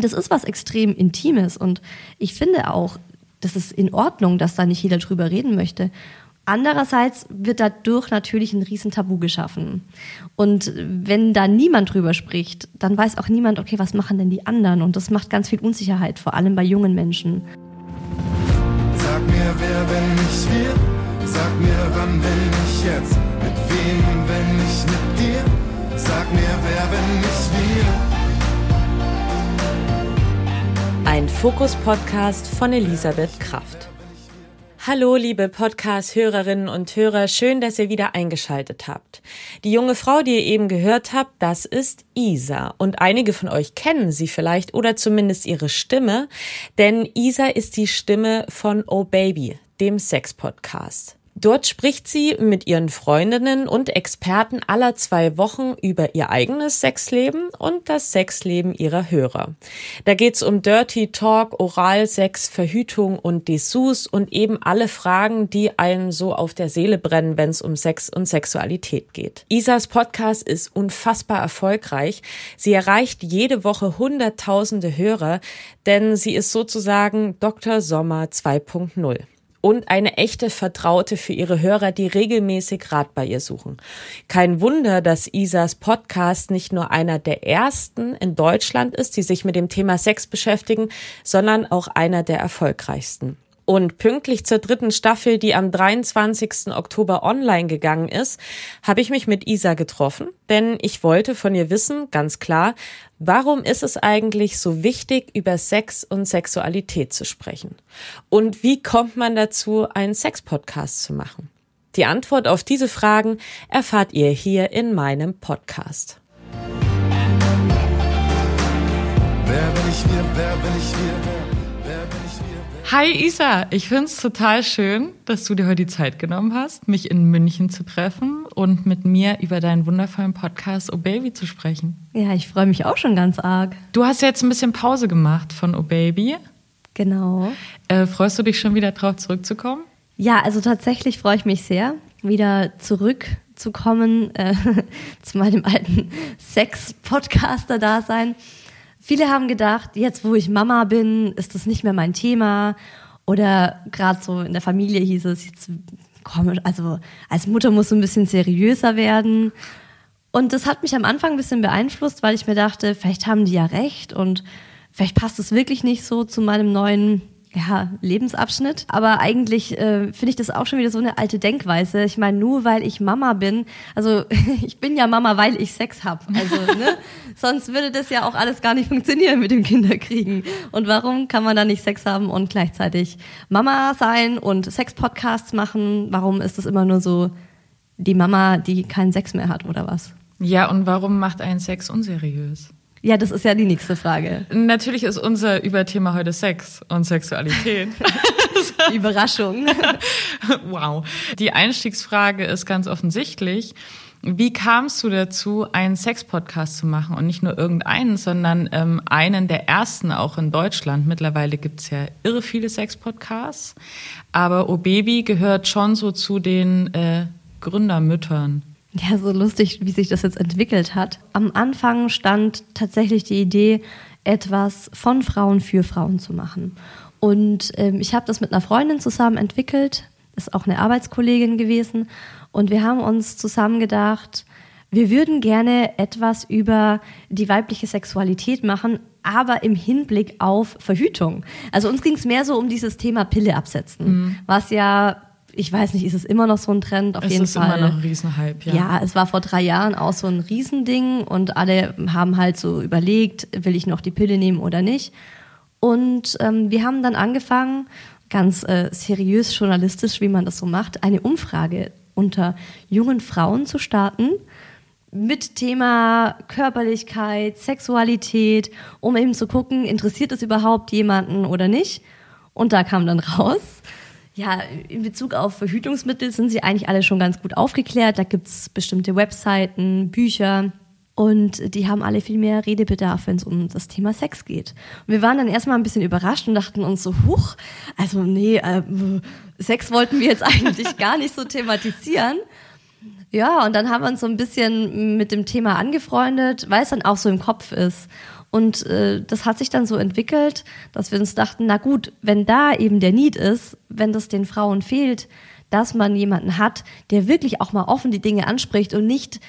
das ist was extrem Intimes und ich finde auch, das ist in Ordnung, dass da nicht jeder drüber reden möchte. Andererseits wird dadurch natürlich ein Riesentabu geschaffen. Und wenn da niemand drüber spricht, dann weiß auch niemand, okay, was machen denn die anderen? Und das macht ganz viel Unsicherheit, vor allem bei jungen Menschen. Sag mir, wer, wenn nicht wir? Sag mir, wann, wenn nicht jetzt? Mit wem, Ein Fokus-Podcast von Elisabeth Kraft. Hallo, liebe Podcast-Hörerinnen und Hörer, schön, dass ihr wieder eingeschaltet habt. Die junge Frau, die ihr eben gehört habt, das ist Isa. Und einige von euch kennen sie vielleicht oder zumindest ihre Stimme, denn Isa ist die Stimme von Oh Baby, dem Sex-Podcast. Dort spricht sie mit ihren Freundinnen und Experten aller zwei Wochen über ihr eigenes Sexleben und das Sexleben ihrer Hörer. Da geht's um Dirty Talk, Oralsex, Verhütung und Dessous und eben alle Fragen, die einem so auf der Seele brennen, wenn es um Sex und Sexualität geht. Isas Podcast ist unfassbar erfolgreich. Sie erreicht jede Woche Hunderttausende Hörer, denn sie ist sozusagen Dr. Sommer 2.0 und eine echte Vertraute für ihre Hörer, die regelmäßig Rat bei ihr suchen. Kein Wunder, dass Isas Podcast nicht nur einer der ersten in Deutschland ist, die sich mit dem Thema Sex beschäftigen, sondern auch einer der erfolgreichsten. Und pünktlich zur dritten Staffel, die am 23. Oktober online gegangen ist, habe ich mich mit Isa getroffen, denn ich wollte von ihr wissen, ganz klar, warum ist es eigentlich so wichtig, über Sex und Sexualität zu sprechen? Und wie kommt man dazu, einen Sex-Podcast zu machen? Die Antwort auf diese Fragen erfahrt ihr hier in meinem Podcast. Wer bin ich wir, wer bin ich wir, Hi Isa, ich finde es total schön, dass du dir heute die Zeit genommen hast, mich in München zu treffen und mit mir über deinen wundervollen Podcast Oh Baby zu sprechen. Ja, ich freue mich auch schon ganz arg. Du hast jetzt ein bisschen Pause gemacht von Oh Baby. Genau. Äh, freust du dich schon wieder drauf zurückzukommen? Ja, also tatsächlich freue ich mich sehr, wieder zurückzukommen äh, zu meinem alten Sex-Podcaster-Dasein. Viele haben gedacht, jetzt wo ich Mama bin, ist das nicht mehr mein Thema. Oder gerade so in der Familie hieß es, jetzt komm, also als Mutter muss so ein bisschen seriöser werden. Und das hat mich am Anfang ein bisschen beeinflusst, weil ich mir dachte, vielleicht haben die ja recht und vielleicht passt es wirklich nicht so zu meinem neuen ja, Lebensabschnitt. Aber eigentlich äh, finde ich das auch schon wieder so eine alte Denkweise. Ich meine, nur weil ich Mama bin, also ich bin ja Mama, weil ich Sex habe. Also, ne? Sonst würde das ja auch alles gar nicht funktionieren mit dem Kinderkriegen. Und warum kann man da nicht Sex haben und gleichzeitig Mama sein und Sex-Podcasts machen? Warum ist das immer nur so die Mama, die keinen Sex mehr hat oder was? Ja, und warum macht ein Sex unseriös? Ja, das ist ja die nächste Frage. Natürlich ist unser Überthema heute Sex und Sexualität. Überraschung. wow. Die Einstiegsfrage ist ganz offensichtlich. Wie kamst du dazu, einen Sex-Podcast zu machen und nicht nur irgendeinen, sondern ähm, einen der ersten auch in Deutschland? Mittlerweile gibt es ja irre viele Sex-Podcasts, aber O Baby gehört schon so zu den äh, Gründermüttern. Ja, so lustig, wie sich das jetzt entwickelt hat. Am Anfang stand tatsächlich die Idee, etwas von Frauen für Frauen zu machen. Und ähm, ich habe das mit einer Freundin zusammen entwickelt, ist auch eine Arbeitskollegin gewesen. Und wir haben uns zusammen gedacht, wir würden gerne etwas über die weibliche Sexualität machen, aber im Hinblick auf Verhütung. Also uns ging es mehr so um dieses Thema Pille absetzen, mhm. was ja ich weiß nicht, ist es immer noch so ein Trend? Auf es jeden ist Fall. immer noch ein Riesenhype, ja. Ja, es war vor drei Jahren auch so ein Riesending und alle haben halt so überlegt, will ich noch die Pille nehmen oder nicht? Und ähm, wir haben dann angefangen, ganz äh, seriös journalistisch, wie man das so macht, eine Umfrage unter jungen Frauen zu starten mit Thema Körperlichkeit, Sexualität, um eben zu gucken, interessiert es überhaupt jemanden oder nicht. Und da kam dann raus, ja, in Bezug auf Verhütungsmittel sind sie eigentlich alle schon ganz gut aufgeklärt. Da gibt's bestimmte Webseiten, Bücher. Und die haben alle viel mehr Redebedarf, wenn es um das Thema Sex geht. Und wir waren dann erstmal ein bisschen überrascht und dachten uns so, huch, also nee, äh, Sex wollten wir jetzt eigentlich gar nicht so thematisieren. Ja, und dann haben wir uns so ein bisschen mit dem Thema angefreundet, weil es dann auch so im Kopf ist. Und äh, das hat sich dann so entwickelt, dass wir uns dachten, na gut, wenn da eben der Need ist, wenn das den Frauen fehlt, dass man jemanden hat, der wirklich auch mal offen die Dinge anspricht und nicht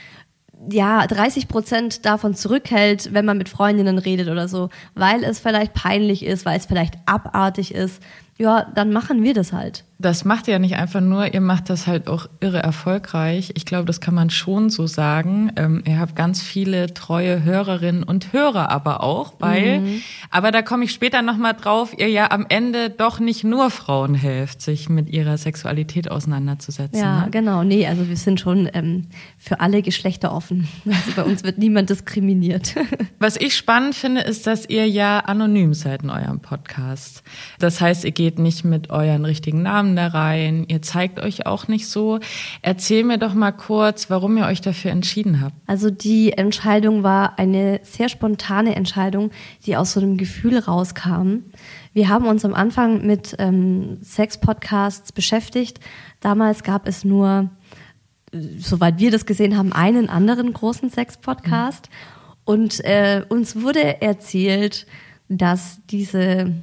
ja, 30 Prozent davon zurückhält, wenn man mit Freundinnen redet oder so, weil es vielleicht peinlich ist, weil es vielleicht abartig ist, ja, dann machen wir das halt. Das macht ihr ja nicht einfach nur, ihr macht das halt auch irre erfolgreich. Ich glaube, das kann man schon so sagen. Ähm, ihr habt ganz viele treue Hörerinnen und Hörer aber auch, weil, mhm. aber da komme ich später nochmal drauf, ihr ja am Ende doch nicht nur Frauen helft, sich mit ihrer Sexualität auseinanderzusetzen. Ja, ne? genau. Nee, also wir sind schon ähm, für alle Geschlechter offen. Also bei uns wird niemand diskriminiert. Was ich spannend finde, ist, dass ihr ja anonym seid in eurem Podcast. Das heißt, ihr geht nicht mit euren richtigen Namen Namen da rein, ihr zeigt euch auch nicht so. Erzähl mir doch mal kurz, warum ihr euch dafür entschieden habt. Also die Entscheidung war eine sehr spontane Entscheidung, die aus so einem Gefühl rauskam. Wir haben uns am Anfang mit ähm, Sex-Podcasts beschäftigt. Damals gab es nur, soweit wir das gesehen haben, einen anderen großen Sex-Podcast. Mhm. Und äh, uns wurde erzählt, dass diese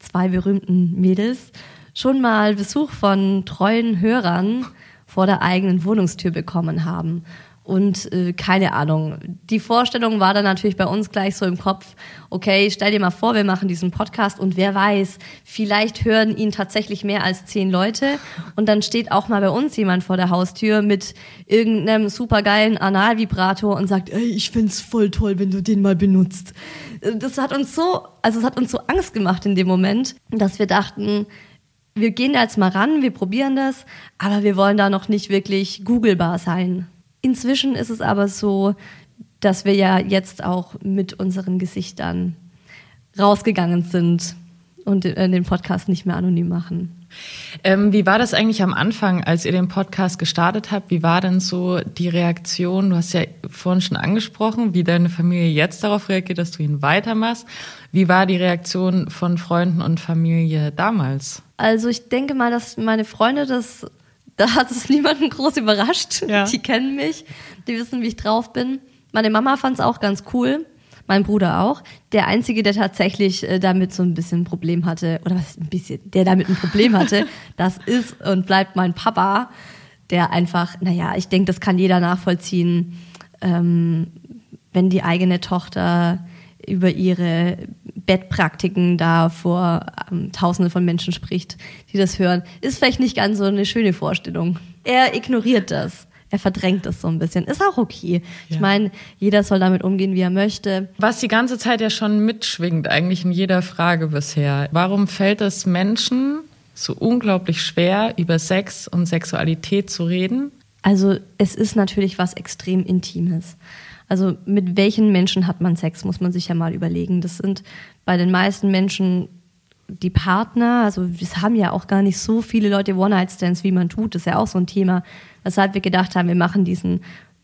zwei berühmten Mädels schon mal Besuch von treuen Hörern vor der eigenen Wohnungstür bekommen haben. Und äh, keine Ahnung. Die Vorstellung war dann natürlich bei uns gleich so im Kopf, okay, stell dir mal vor, wir machen diesen Podcast und wer weiß, vielleicht hören ihn tatsächlich mehr als zehn Leute und dann steht auch mal bei uns jemand vor der Haustür mit irgendeinem supergeilen Analvibrator und sagt, ey, ich find's voll toll, wenn du den mal benutzt. Das hat uns so, also es hat uns so Angst gemacht in dem Moment, dass wir dachten, wir gehen da jetzt mal ran, wir probieren das, aber wir wollen da noch nicht wirklich googlebar sein. Inzwischen ist es aber so, dass wir ja jetzt auch mit unseren Gesichtern rausgegangen sind und den Podcast nicht mehr anonym machen. Ähm, wie war das eigentlich am Anfang, als ihr den Podcast gestartet habt? Wie war denn so die Reaktion? Du hast ja vorhin schon angesprochen, wie deine Familie jetzt darauf reagiert, dass du ihn weitermachst. Wie war die Reaktion von Freunden und Familie damals? Also ich denke mal, dass meine Freunde das, da hat es niemanden groß überrascht. Ja. Die kennen mich, die wissen, wie ich drauf bin. Meine Mama fand es auch ganz cool, mein Bruder auch. Der einzige, der tatsächlich äh, damit so ein bisschen ein Problem hatte, oder was ein bisschen, der damit ein Problem hatte, das ist und bleibt mein Papa, der einfach, naja, ich denke, das kann jeder nachvollziehen, ähm, wenn die eigene Tochter über ihre Bettpraktiken da vor ähm, Tausenden von Menschen spricht, die das hören, ist vielleicht nicht ganz so eine schöne Vorstellung. Er ignoriert das. Er verdrängt das so ein bisschen. Ist auch okay. Ja. Ich meine, jeder soll damit umgehen, wie er möchte. Was die ganze Zeit ja schon mitschwingt, eigentlich in jeder Frage bisher. Warum fällt es Menschen so unglaublich schwer, über Sex und Sexualität zu reden? Also es ist natürlich was extrem Intimes. Also mit welchen Menschen hat man Sex, muss man sich ja mal überlegen. Das sind bei den meisten Menschen die Partner, also es haben ja auch gar nicht so viele Leute One-Night-Stands, wie man tut. Das ist ja auch so ein Thema, weshalb wir gedacht haben, wir machen diesen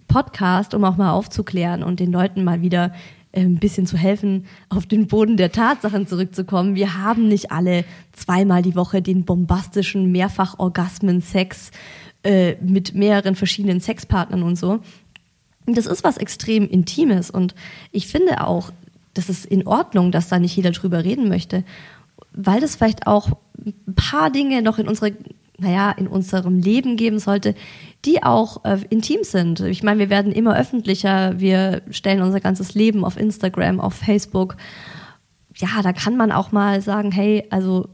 Podcast, um auch mal aufzuklären und den Leuten mal wieder äh, ein bisschen zu helfen, auf den Boden der Tatsachen zurückzukommen. Wir haben nicht alle zweimal die Woche den bombastischen Mehrfach-Orgasmen-Sex äh, mit mehreren verschiedenen Sexpartnern und so. Das ist was extrem Intimes und ich finde auch, das ist in Ordnung, dass da nicht jeder drüber reden möchte, weil das vielleicht auch ein paar Dinge noch in unsere, naja, in unserem Leben geben sollte, die auch äh, intim sind. Ich meine, wir werden immer öffentlicher, wir stellen unser ganzes Leben auf Instagram, auf Facebook. Ja, da kann man auch mal sagen, hey, also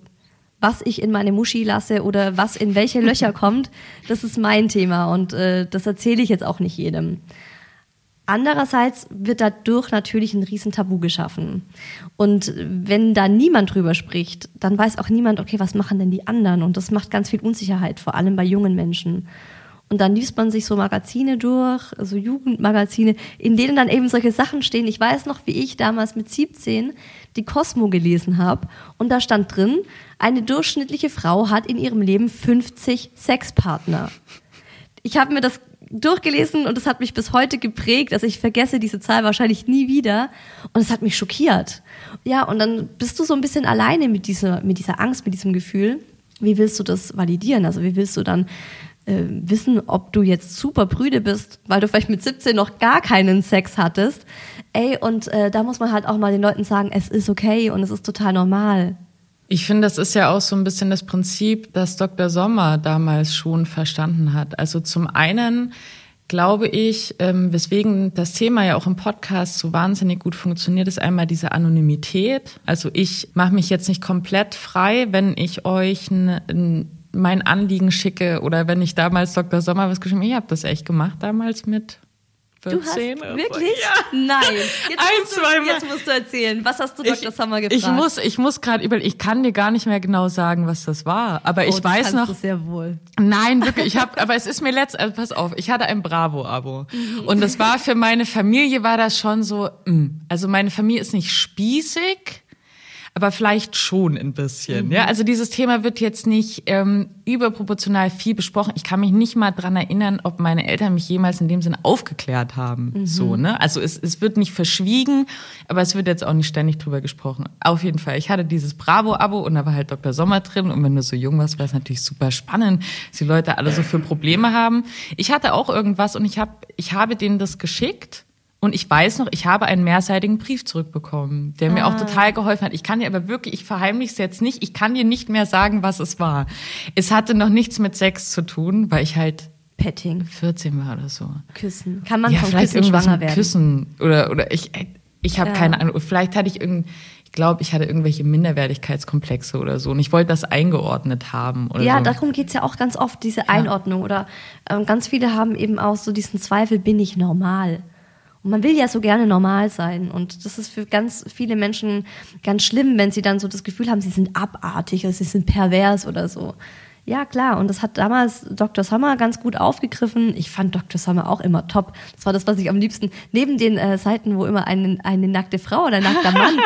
was ich in meine Muschi lasse oder was in welche Löcher kommt, das ist mein Thema und äh, das erzähle ich jetzt auch nicht jedem. Andererseits wird dadurch natürlich ein Riesentabu geschaffen. Und wenn da niemand drüber spricht, dann weiß auch niemand, okay, was machen denn die anderen? Und das macht ganz viel Unsicherheit, vor allem bei jungen Menschen. Und dann liest man sich so Magazine durch, so Jugendmagazine, in denen dann eben solche Sachen stehen. Ich weiß noch, wie ich damals mit 17 die Cosmo gelesen habe. Und da stand drin, eine durchschnittliche Frau hat in ihrem Leben 50 Sexpartner. Ich habe mir das durchgelesen und es hat mich bis heute geprägt. Also ich vergesse diese Zahl wahrscheinlich nie wieder. Und es hat mich schockiert. Ja, und dann bist du so ein bisschen alleine mit dieser, mit dieser Angst, mit diesem Gefühl. Wie willst du das validieren? Also wie willst du dann äh, wissen, ob du jetzt super prüde bist, weil du vielleicht mit 17 noch gar keinen Sex hattest. Ey, und äh, da muss man halt auch mal den Leuten sagen, es ist okay und es ist total normal. Ich finde, das ist ja auch so ein bisschen das Prinzip, das Dr. Sommer damals schon verstanden hat. Also zum einen glaube ich, ähm, weswegen das Thema ja auch im Podcast so wahnsinnig gut funktioniert, ist einmal diese Anonymität. Also ich mache mich jetzt nicht komplett frei, wenn ich euch ein, ein mein Anliegen schicke oder wenn ich damals Dr. Sommer was geschrieben habe, ich habe das echt gemacht damals mit 14 Du hast oder so. wirklich? Ja. Nein. Jetzt Ein, musst, du, zweimal. jetzt musst du erzählen. Was hast du Dr. Sommer gefragt? Ich muss, ich muss gerade über, ich kann dir gar nicht mehr genau sagen, was das war, aber oh, ich das weiß noch. Du sehr wohl. Nein, wirklich. Ich habe, aber es ist mir letzt, also pass auf, ich hatte ein Bravo-Abo und das war für meine Familie war das schon so. Mh. Also meine Familie ist nicht spießig, aber vielleicht schon ein bisschen. Ja, also dieses Thema wird jetzt nicht ähm, überproportional viel besprochen. Ich kann mich nicht mal dran erinnern, ob meine Eltern mich jemals in dem Sinn aufgeklärt haben. So, ne? Also es, es wird nicht verschwiegen, aber es wird jetzt auch nicht ständig drüber gesprochen. Auf jeden Fall. Ich hatte dieses Bravo-Abo und da war halt Dr. Sommer drin. Und wenn du so jung warst, war es natürlich super spannend, was die Leute alle so für Probleme haben. Ich hatte auch irgendwas und ich habe, ich habe denen das geschickt. Und ich weiß noch, ich habe einen mehrseitigen Brief zurückbekommen, der mir auch total geholfen hat. Ich kann dir aber wirklich, ich verheimliche es jetzt nicht, ich kann dir nicht mehr sagen, was es war. Es hatte noch nichts mit Sex zu tun, weil ich halt Petting, 14 war oder so. Küssen. Kann man ja, vom vielleicht Küssen irgendwas schwanger werden? Küssen oder oder ich ich habe Ja. keine Ahnung. Vielleicht hatte ich irgend ich glaube, ich hatte irgendwelche Minderwertigkeitskomplexe oder so und ich wollte das eingeordnet haben oder Ja, so. darum geht's ja auch ganz oft, diese Einordnung. Oder ähm, ganz viele haben eben auch so diesen Zweifel, bin ich normal? Und man will ja so gerne normal sein. Und das ist für ganz viele Menschen ganz schlimm, wenn sie dann so das Gefühl haben, sie sind abartig oder sie sind pervers oder so. Ja, klar. Und das hat damals Dr. Sommer ganz gut aufgegriffen. Ich fand Dr. Sommer auch immer top. Das war das, was ich am liebsten, neben den äh, Seiten, wo immer eine, eine nackte Frau oder ein nackter Mann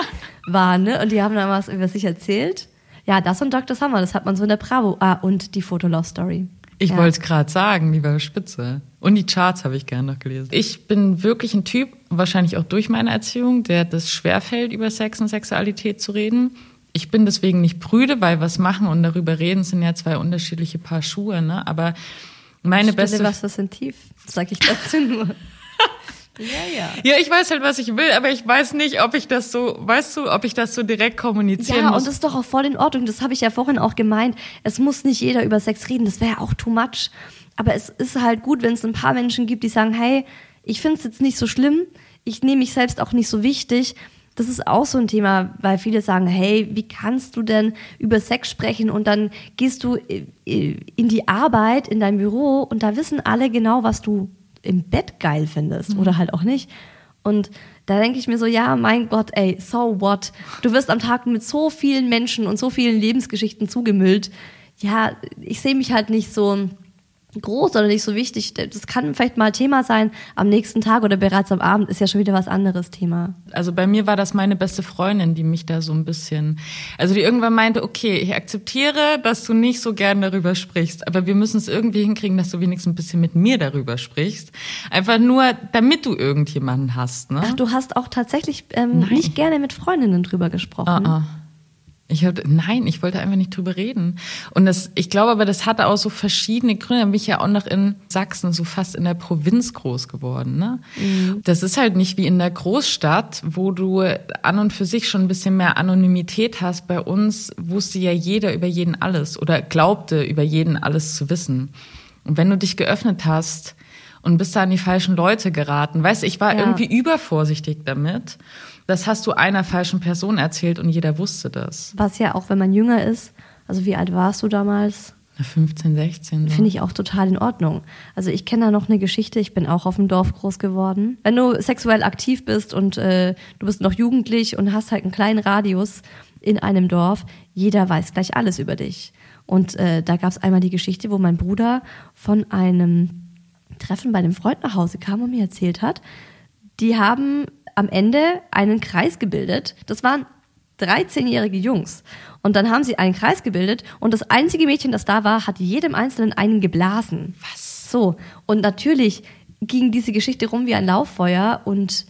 war, ne? Und die haben dann was über sich erzählt. Ja, das und Dr. Sommer, das hat man so in der Bravo. Ah, und die Fotolove-Story. Ich ja. wollte es gerade sagen, die war spitze. Und die Charts habe ich gerne noch gelesen. Ich bin wirklich ein Typ, wahrscheinlich auch durch meine Erziehung, der das schwerfällt, über Sex und Sexualität zu reden. Ich bin deswegen nicht prüde, weil was machen und darüber reden sind ja zwei unterschiedliche Paar Schuhe, ne? Aber meine Stille beste Wasser sind tief, sag ich dazu nur. ja, ja. Ja, ich weiß halt, was ich will, aber ich weiß nicht, ob ich das so, weißt du, ob ich das so direkt kommunizieren Ja, muss. und das ist doch auch voll in Ordnung. Das habe ich ja vorhin auch gemeint. Es muss nicht jeder über Sex reden. Das wäre ja auch too much. Aber es ist halt gut, wenn es ein paar Menschen gibt, die sagen, hey, ich finde es jetzt nicht so schlimm. Ich nehme mich selbst auch nicht so wichtig. Das ist auch so ein Thema, weil viele sagen, hey, wie kannst du denn über Sex sprechen und dann gehst du äh, in die Arbeit, in dein Büro und da wissen alle genau, was du im Bett geil findest oder halt auch nicht. Und da denke ich mir so, ja, mein Gott, ey, so what? Du wirst am Tag mit so vielen Menschen und so vielen Lebensgeschichten zugemüllt. Ja, ich sehe mich halt nicht so groß oder nicht so wichtig. Das kann vielleicht mal Thema sein am nächsten Tag oder bereits am Abend ist ja schon wieder was anderes Thema. Also bei mir war das meine beste Freundin, die mich da so ein bisschen, also die irgendwann meinte, okay, ich akzeptiere, dass du nicht so gern darüber sprichst, aber wir müssen es irgendwie hinkriegen, dass du wenigstens ein bisschen mit mir darüber sprichst. Einfach nur, damit du irgendjemanden hast, ne? Ach, du hast auch tatsächlich ähm, nicht gerne mit Freundinnen drüber gesprochen. Ah, ah. Ich hab, nein, ich wollte einfach nicht drüber reden. Und das, ich glaube aber, das hatte auch so verschiedene Gründe. Da bin ich ja auch noch in Sachsen, so fast in der Provinz groß geworden. Ne? Das ist halt nicht wie in der Großstadt, wo du an und für sich schon ein bisschen mehr Anonymität hast. Bei uns wusste ja jeder über jeden alles oder glaubte über jeden alles zu wissen. Und wenn du dich geöffnet hast und bist da an die falschen Leute geraten, weißt du, ich war Ja. irgendwie übervorsichtig damit. Das hast du einer falschen Person erzählt und jeder wusste das. Was ja auch, wenn man jünger ist, also wie alt warst du damals? Na, 15, 16. So. Finde ich auch total in Ordnung. Also ich kenne da noch eine Geschichte, ich bin auch auf dem Dorf groß geworden. Wenn du sexuell aktiv bist und äh, du bist noch jugendlich und hast halt einen kleinen Radius in einem Dorf, jeder weiß gleich alles über dich. Und äh, da gab es einmal die Geschichte, wo mein Bruder von einem Treffen bei einem Freund nach Hause kam und mir erzählt hat, die haben am Ende einen Kreis gebildet. Das waren 13-jährige Jungs. Und dann haben sie einen Kreis gebildet und das einzige Mädchen, das da war, hat jedem Einzelnen einen geblasen. Was? So. Und natürlich ging diese Geschichte rum wie ein Lauffeuer und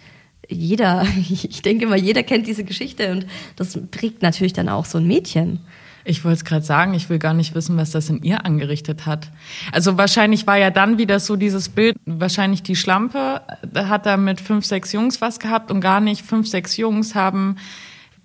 jeder, ich denke mal, jeder kennt diese Geschichte und das prägt natürlich dann auch so ein Mädchen. Ich wollte es gerade sagen, ich will gar nicht wissen, was das in ihr angerichtet hat. Also wahrscheinlich war ja dann wieder so dieses Bild, wahrscheinlich die Schlampe hat da mit fünf, sechs Jungs was gehabt und gar nicht fünf, sechs Jungs haben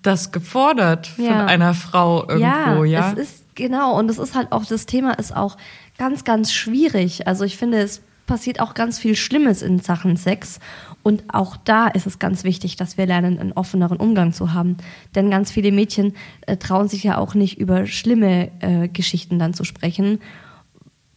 das gefordert von Ja. einer Frau irgendwo, ja. Ja, es ist genau und es ist halt auch das Thema ist auch ganz ganz schwierig. Also ich finde, es passiert auch ganz viel Schlimmes in Sachen Sex und auch da ist es ganz wichtig, dass wir lernen, einen offeneren Umgang zu haben, denn ganz viele Mädchen äh, trauen sich ja auch nicht über schlimme äh, Geschichten dann zu sprechen,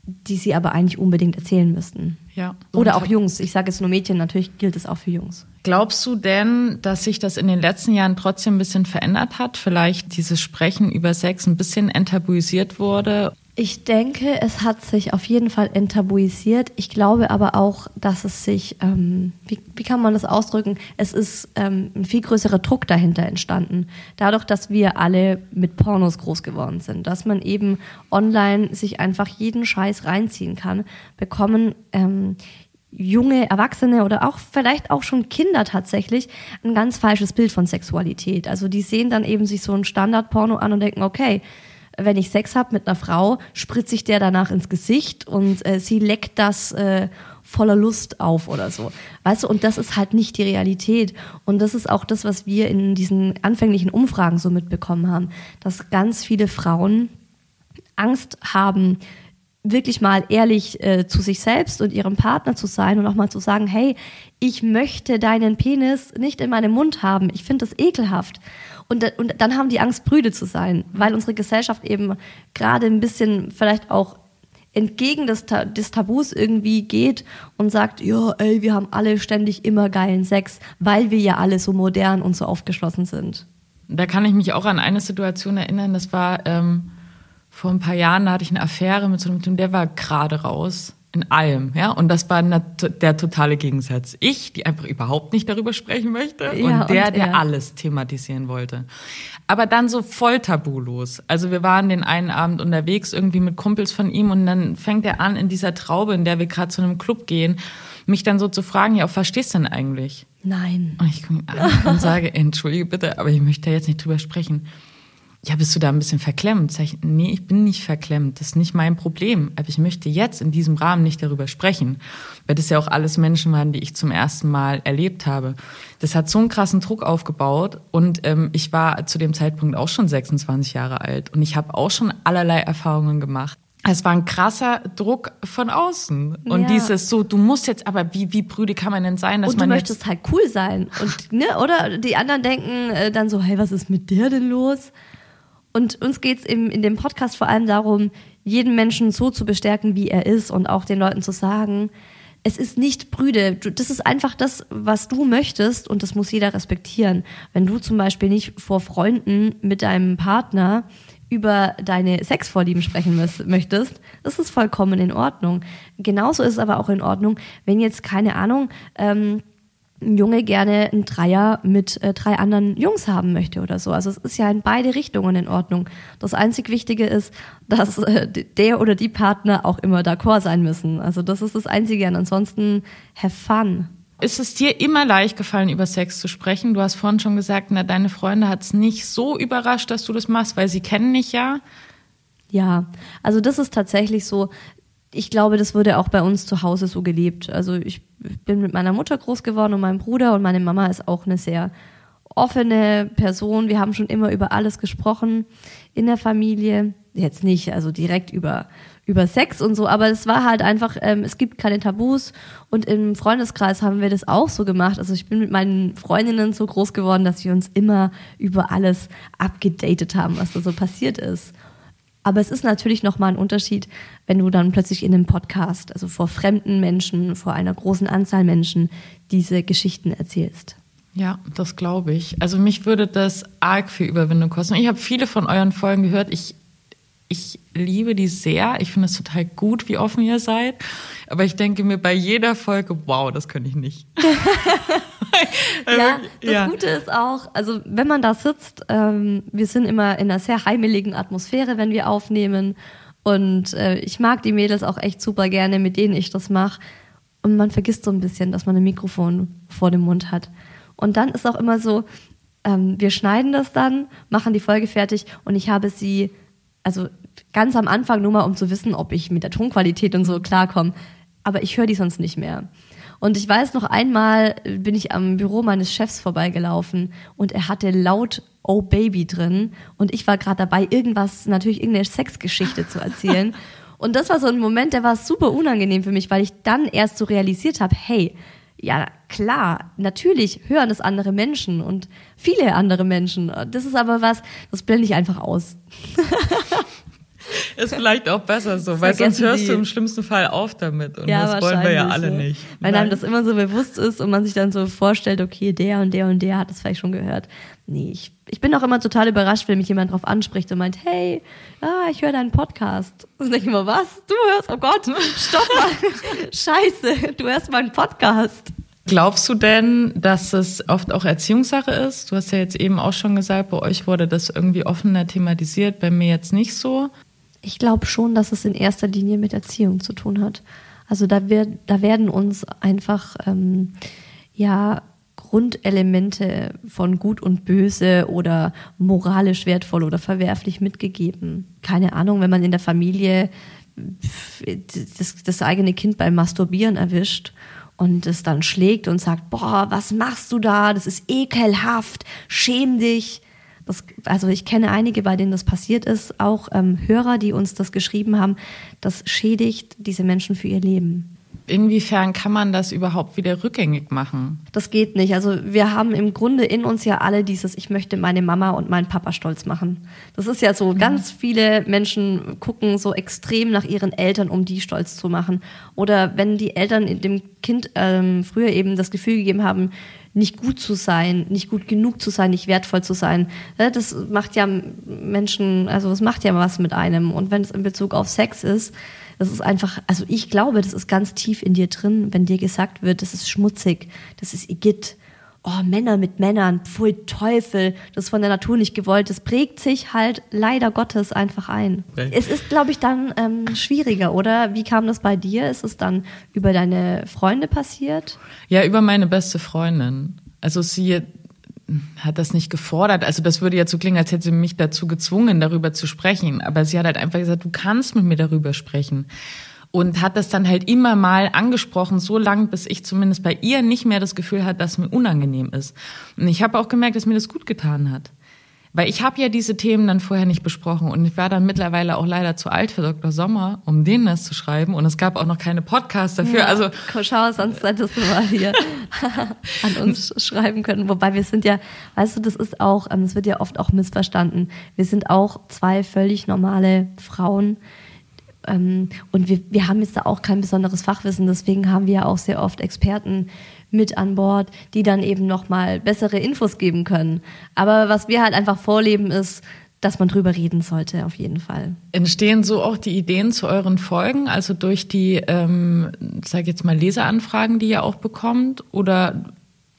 die sie aber eigentlich unbedingt erzählen müssten. ja. Oder auch Jungs. Ich sage jetzt nur Mädchen, natürlich gilt es auch für Jungs. Glaubst du denn, dass sich das in den letzten Jahren trotzdem ein bisschen verändert hat? Vielleicht dieses Sprechen über Sex ein bisschen enttabuisiert wurde? Ich denke, es hat sich auf jeden Fall enttabuisiert. Ich glaube aber auch, dass es sich, ähm, wie, wie kann man das ausdrücken? Es ist ähm, ein viel größerer Druck dahinter entstanden. Dadurch, dass wir alle mit Pornos groß geworden sind, dass man eben online sich einfach jeden Scheiß reinziehen kann, bekommen ähm, junge Erwachsene oder auch vielleicht auch schon Kinder tatsächlich ein ganz falsches Bild von Sexualität. Also die sehen dann eben sich so ein Standardporno an und denken, okay, wenn ich Sex habe mit einer Frau, spritze ich der danach ins Gesicht und äh, sie leckt das äh, voller Lust auf oder so. Weißt du, und das ist halt nicht die Realität. Und das ist auch das, was wir in diesen anfänglichen Umfragen so mitbekommen haben, dass ganz viele Frauen Angst haben, wirklich mal ehrlich äh, zu sich selbst und ihrem Partner zu sein und auch mal zu sagen, hey, ich möchte deinen Penis nicht in meinem Mund haben. Ich finde das ekelhaft. Und, und dann haben die Angst, brüde zu sein, weil unsere Gesellschaft eben gerade ein bisschen vielleicht auch entgegen des, des Tabus irgendwie geht und sagt, ja, ey, wir haben alle ständig immer geilen Sex, weil wir ja alle so modern und so aufgeschlossen sind. Da kann ich mich auch an eine Situation erinnern, das war ähm, vor ein paar Jahren, hatte ich eine Affäre mit so einem Typen, der war gerade raus in allem, ja, und das war der totale Gegensatz. Ich, die einfach überhaupt nicht darüber sprechen möchte Ja, und der, und der er. alles thematisieren wollte. Aber dann so voll tabulos. Also wir waren den einen Abend unterwegs irgendwie mit Kumpels von ihm und dann fängt er an in dieser Traube, in der wir gerade zu einem Club gehen, mich dann so zu fragen, ja, was stehst du denn eigentlich? Nein. Und ich gucke ihn an und sage, entschuldige bitte, aber ich möchte da jetzt nicht drüber sprechen. Ja, bist du da ein bisschen verklemmt? Sag ich, nee, ich bin nicht verklemmt. Das ist nicht mein Problem. Aber ich möchte jetzt in diesem Rahmen nicht darüber sprechen. Weil das ja auch alles Menschen waren, die ich zum ersten Mal erlebt habe. Das hat so einen krassen Druck aufgebaut. Und ähm, ich war zu dem Zeitpunkt auch schon 26 Jahre alt. Und ich habe auch schon allerlei Erfahrungen gemacht. Es war ein krasser Druck von außen. Und Ja. dieses so, du musst jetzt aber, wie, wie brüde kann man denn sein, dass und du man möchtest halt cool sein. Und, ne, oder die anderen denken äh, dann so, hey, was ist mit der denn los? Und uns geht's im, in dem Podcast vor allem darum, jeden Menschen so zu bestärken, wie er ist und auch den Leuten zu sagen, es ist nicht brüde. Du, das ist einfach das, was du möchtest und das muss jeder respektieren. Wenn du zum Beispiel nicht vor Freunden mit deinem Partner über deine Sexvorlieben sprechen möchtest, das ist vollkommen in Ordnung. Genauso ist es aber auch in Ordnung, wenn jetzt, keine Ahnung, ähm, ein Junge gerne einen Dreier mit äh, drei anderen Jungs haben möchte oder so. Also es ist ja in beide Richtungen in Ordnung. Das einzig Wichtige ist, dass äh, der oder die Partner auch immer d'accord sein müssen. Also das ist das Einzige. Und ansonsten have fun. Ist es dir immer leicht gefallen, über Sex zu sprechen? Du hast vorhin schon gesagt, na, deine Freunde hat es nicht so überrascht, dass du das machst, weil sie kennen dich ja. Ja, also das ist tatsächlich so. Ich glaube, das wurde auch bei uns zu Hause so gelebt. Also ich bin mit meiner Mutter groß geworden und meinem Bruder und meine Mama ist auch eine sehr offene Person. Wir haben schon immer über alles gesprochen in der Familie. Jetzt nicht, also direkt über, über Sex und so, aber es war halt einfach, ähm, es gibt keine Tabus und im Freundeskreis haben wir das auch so gemacht. Also ich bin mit meinen Freundinnen so groß geworden, dass wir uns immer über alles abgedatet haben, was da so passiert ist. Aber es ist natürlich nochmal ein Unterschied, wenn du dann plötzlich in einem Podcast, also vor fremden Menschen, vor einer großen Anzahl Menschen, diese Geschichten erzählst. Ja, das glaube ich. Also mich würde das arg viel Überwindung kosten. Ich habe viele von euren Folgen gehört. Ich, ich liebe die sehr. Ich finde es total gut, wie offen ihr seid. Aber ich denke mir bei jeder Folge, wow, das könnte ich nicht. Ja, das Ja. Gute ist auch, also wenn man da sitzt, ähm, wir sind immer in einer sehr heimeligen Atmosphäre, wenn wir aufnehmen. Und äh, ich mag die Mädels auch echt super gerne, mit denen ich das mache. Und man vergisst so ein bisschen, dass man ein Mikrofon vor dem Mund hat. Und dann ist auch immer so, ähm, wir schneiden das dann, machen die Folge fertig und ich habe sie also ganz am Anfang nur mal, um zu wissen, ob ich mit der Tonqualität und so klarkomme. Aber ich höre die sonst nicht mehr. Und ich weiß noch einmal bin ich am Büro meines Chefs vorbeigelaufen und er hatte laut Oh Baby drin und ich war gerade dabei, irgendwas, natürlich irgendeine Sexgeschichte zu erzählen. und das war so ein Moment, der war super unangenehm für mich, weil ich dann erst so realisiert habe, hey, ja klar, natürlich hören das andere Menschen und viele andere Menschen. Das ist aber was, das blende ich einfach aus. Ist vielleicht auch besser so, weil sonst hörst die. du im schlimmsten Fall auf damit. Und ja, das wollen wir ja alle nicht. Weil Nein. einem das immer so bewusst ist und man sich dann so vorstellt, okay, der und der und der hat das vielleicht schon gehört. Nee, ich, ich bin auch immer total überrascht, wenn mich jemand drauf anspricht und meint, hey, ah, ich höre deinen Podcast. Und ich immer, was? Du hörst? Oh Gott, stopp mal. Scheiße, du hörst meinen Podcast. Glaubst du denn, dass es oft auch Erziehungssache ist? Du hast ja jetzt eben auch schon gesagt, bei euch wurde das irgendwie offener thematisiert, bei mir jetzt nicht so. Ich glaube schon, dass es in erster Linie mit Erziehung zu tun hat. Also da, wird, da werden uns einfach ähm, ja Grundelemente von Gut und Böse oder moralisch wertvoll oder verwerflich mitgegeben. Keine Ahnung, wenn man in der Familie das, das eigene Kind beim Masturbieren erwischt und es dann schlägt und sagt, boah, was machst du da? Das ist ekelhaft, schäm dich. Das, also ich kenne einige, bei denen das passiert ist, auch ähm, Hörer, die uns das geschrieben haben, das schädigt diese Menschen für ihr Leben. Inwiefern kann man das überhaupt wieder rückgängig machen? Das geht nicht. Also wir haben im Grunde in uns ja alle dieses, ich möchte meine Mama und meinen Papa stolz machen. Das ist ja so, mhm. ganz viele Menschen gucken so extrem nach ihren Eltern, um die stolz zu machen. Oder wenn die Eltern dem Kind ähm, früher eben das Gefühl gegeben haben, nicht gut zu sein, nicht gut genug zu sein, nicht wertvoll zu sein. Das macht ja Menschen, also es macht ja was mit einem. Und wenn es in Bezug auf Sex ist, das ist einfach, also ich glaube, das ist ganz tief in dir drin, wenn dir gesagt wird, das ist schmutzig, das ist Igitt. Oh, Männer mit Männern, pfui Teufel, das ist von der Natur nicht gewollt. Das prägt sich halt leider Gottes einfach ein. Okay. Es ist, glaube ich, dann ähm, schwieriger, oder? Wie kam das bei dir? Ist es dann über deine Freunde passiert? Ja, über meine beste Freundin. Also sie hat das nicht gefordert. Also das würde jetzt so klingen, als hätte sie mich dazu gezwungen, darüber zu sprechen. Aber sie hat halt einfach gesagt, du kannst mit mir darüber sprechen. Und hat das dann halt immer mal angesprochen, so lang, bis ich zumindest bei ihr nicht mehr das Gefühl hatte, dass es mir unangenehm ist. Und ich habe auch gemerkt, dass mir das gut getan hat. Weil ich habe ja diese Themen dann vorher nicht besprochen und ich war dann mittlerweile auch leider zu alt für Dr. Sommer, um denen das zu schreiben und es gab auch noch keine Podcasts dafür. Ja, also schau, sonst hättest du mal hier an uns schreiben können. Wobei wir sind ja, weißt du, das ist auch, ähm, es wird ja oft auch missverstanden. Wir sind auch zwei völlig normale Frauen, ähm, und wir, wir haben jetzt da auch kein besonderes Fachwissen, deswegen haben wir ja auch sehr oft Experten mit an Bord, die dann eben nochmal bessere Infos geben können. Aber was wir halt einfach vorleben ist, dass man drüber reden sollte, auf jeden Fall. Entstehen so auch die Ideen zu euren Folgen, also durch die, ähm, sag jetzt mal, Leseranfragen, die ihr auch bekommt? Oder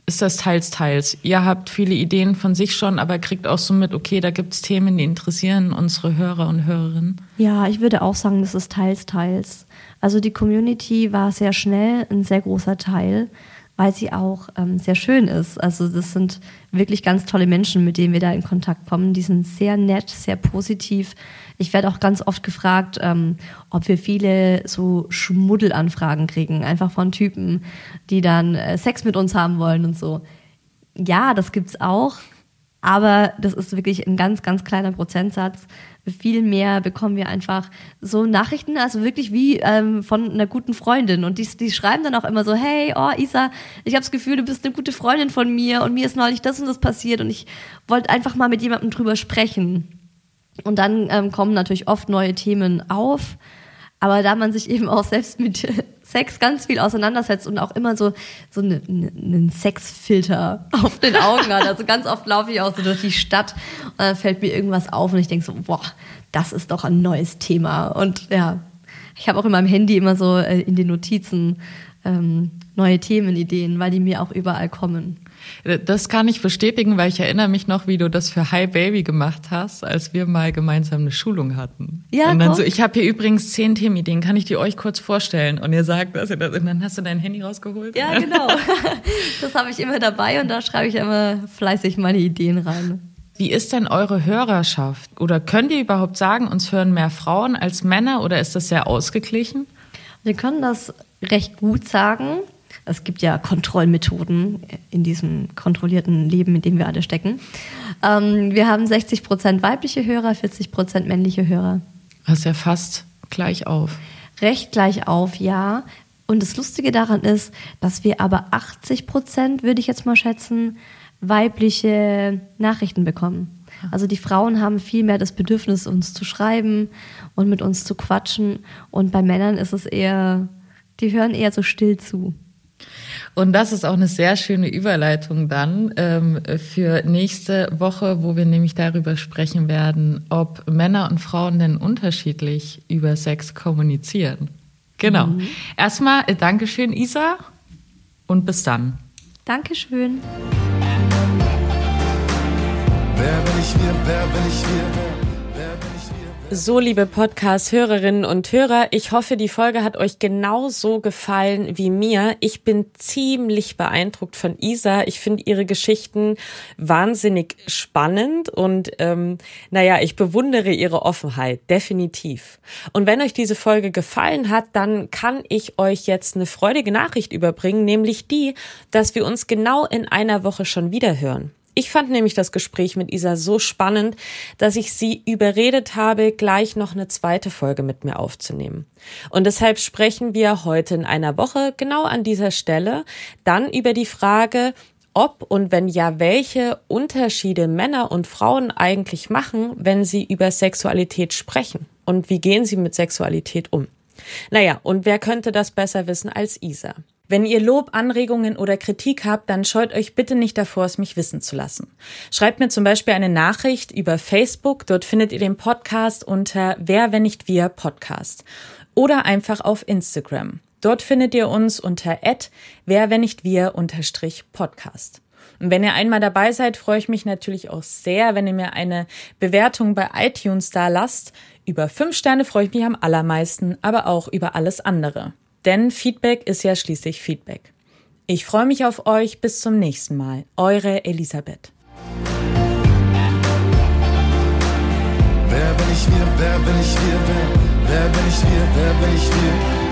ist das teils, teils? Ihr habt viele Ideen von sich schon, aber kriegt auch so mit, okay, da gibt es Themen, die interessieren unsere Hörer und Hörerinnen? Ja, ich würde auch sagen, das ist teils, teils. Also die Community war sehr schnell ein sehr großer Teil weil sie auch ähm, sehr schön ist. Also das sind wirklich ganz tolle Menschen, mit denen wir da in Kontakt kommen. Die sind sehr nett, sehr positiv. Ich werde auch ganz oft gefragt, ähm, ob wir viele so Schmuddelanfragen kriegen, einfach von Typen, die dann äh, Sex mit uns haben wollen und so. Ja, das gibt's auch, aber das ist wirklich ein ganz, ganz kleiner Prozentsatz viel mehr bekommen wir einfach so Nachrichten, also wirklich wie ähm, von einer guten Freundin. Und die, die schreiben dann auch immer so, hey, oh Isa, ich habe das Gefühl, du bist eine gute Freundin von mir und mir ist neulich das und das passiert und ich wollte einfach mal mit jemandem drüber sprechen. Und dann ähm, kommen natürlich oft neue Themen auf. Aber da man sich eben auch selbst mit Sex ganz viel auseinandersetzt und auch immer so, so einen ne, ne Sexfilter auf den Augen hat. Also ganz oft laufe ich auch so durch die Stadt und dann fällt mir irgendwas auf und ich denke so, boah, das ist doch ein neues Thema. Und ja, ich habe auch in meinem Handy immer so äh, in den Notizen ähm, neue Themenideen, weil die mir auch überall kommen. Das kann ich bestätigen, weil ich erinnere mich noch, wie du das für Hi Baby gemacht hast, als wir mal gemeinsam eine Schulung hatten. Ja, und dann so, ich habe hier übrigens zehn Themenideen, kann ich die euch kurz vorstellen? Und ihr sagt das, und dann hast du dein Handy rausgeholt. Ja, genau. Das habe ich immer dabei und da schreibe ich immer fleißig meine Ideen rein. Wie ist denn eure Hörerschaft? Oder könnt ihr überhaupt sagen, uns hören mehr Frauen als Männer oder ist das sehr ausgeglichen? Wir können das recht gut sagen. Es gibt ja Kontrollmethoden in diesem kontrollierten Leben, in dem wir alle stecken. Ähm, wir haben 60 Prozent weibliche Hörer, 40 Prozent männliche Hörer. Das ist ja fast gleich auf. Recht gleich auf, ja. Und das Lustige daran ist, dass wir aber 80 Prozent, würde ich jetzt mal schätzen, weibliche Nachrichten bekommen. Also die Frauen haben viel mehr das Bedürfnis, uns zu schreiben und mit uns zu quatschen. Und bei Männern ist es eher, die hören eher so still zu. Und das ist auch eine sehr schöne Überleitung dann ähm, für nächste Woche, wo wir nämlich darüber sprechen werden, ob Männer und Frauen denn unterschiedlich über Sex kommunizieren. Genau. Mhm. Erstmal äh, Dankeschön, Isa, und bis dann. Dankeschön. Wer bin ich wir, wer bin ich wir, So, liebe Podcast-Hörerinnen und Hörer, ich hoffe, die Folge hat euch genauso gefallen wie mir. Ich bin ziemlich beeindruckt von Isa. Ich finde ihre Geschichten wahnsinnig spannend und ähm, naja, ich bewundere ihre Offenheit, definitiv. Und wenn euch diese Folge gefallen hat, dann kann ich euch jetzt eine freudige Nachricht überbringen, nämlich die, dass wir uns genau in einer Woche schon wieder hören. Ich fand nämlich das Gespräch mit Isa so spannend, dass ich sie überredet habe, gleich noch eine zweite Folge mit mir aufzunehmen. Und deshalb sprechen wir heute in einer Woche genau an dieser Stelle dann über die Frage, ob und wenn ja, welche Unterschiede Männer und Frauen eigentlich machen, wenn sie über Sexualität sprechen und wie gehen sie mit Sexualität um. Naja, und wer könnte das besser wissen als Isa? Wenn ihr Lob, Anregungen oder Kritik habt, dann scheut euch bitte nicht davor, es mich wissen zu lassen. Schreibt mir zum Beispiel eine Nachricht über Facebook, dort findet ihr den Podcast unter Wer, wenn nicht wir Podcast. Oder einfach auf Instagram. Dort findet ihr uns unter wer, wenn nicht wir unterstrich Podcast. Und wenn ihr einmal dabei seid, freue ich mich natürlich auch sehr, wenn ihr mir eine Bewertung bei iTunes da lasst. Über fünf Sterne freue ich mich am allermeisten, aber auch über alles andere. Denn Feedback ist ja schließlich Feedback. Ich freue mich auf euch. Bis zum nächsten Mal. Eure Elisabeth. Wer bin ich wir? Wer bin ich wir? Wer, wer bin ich wir? Wer bin ich wir?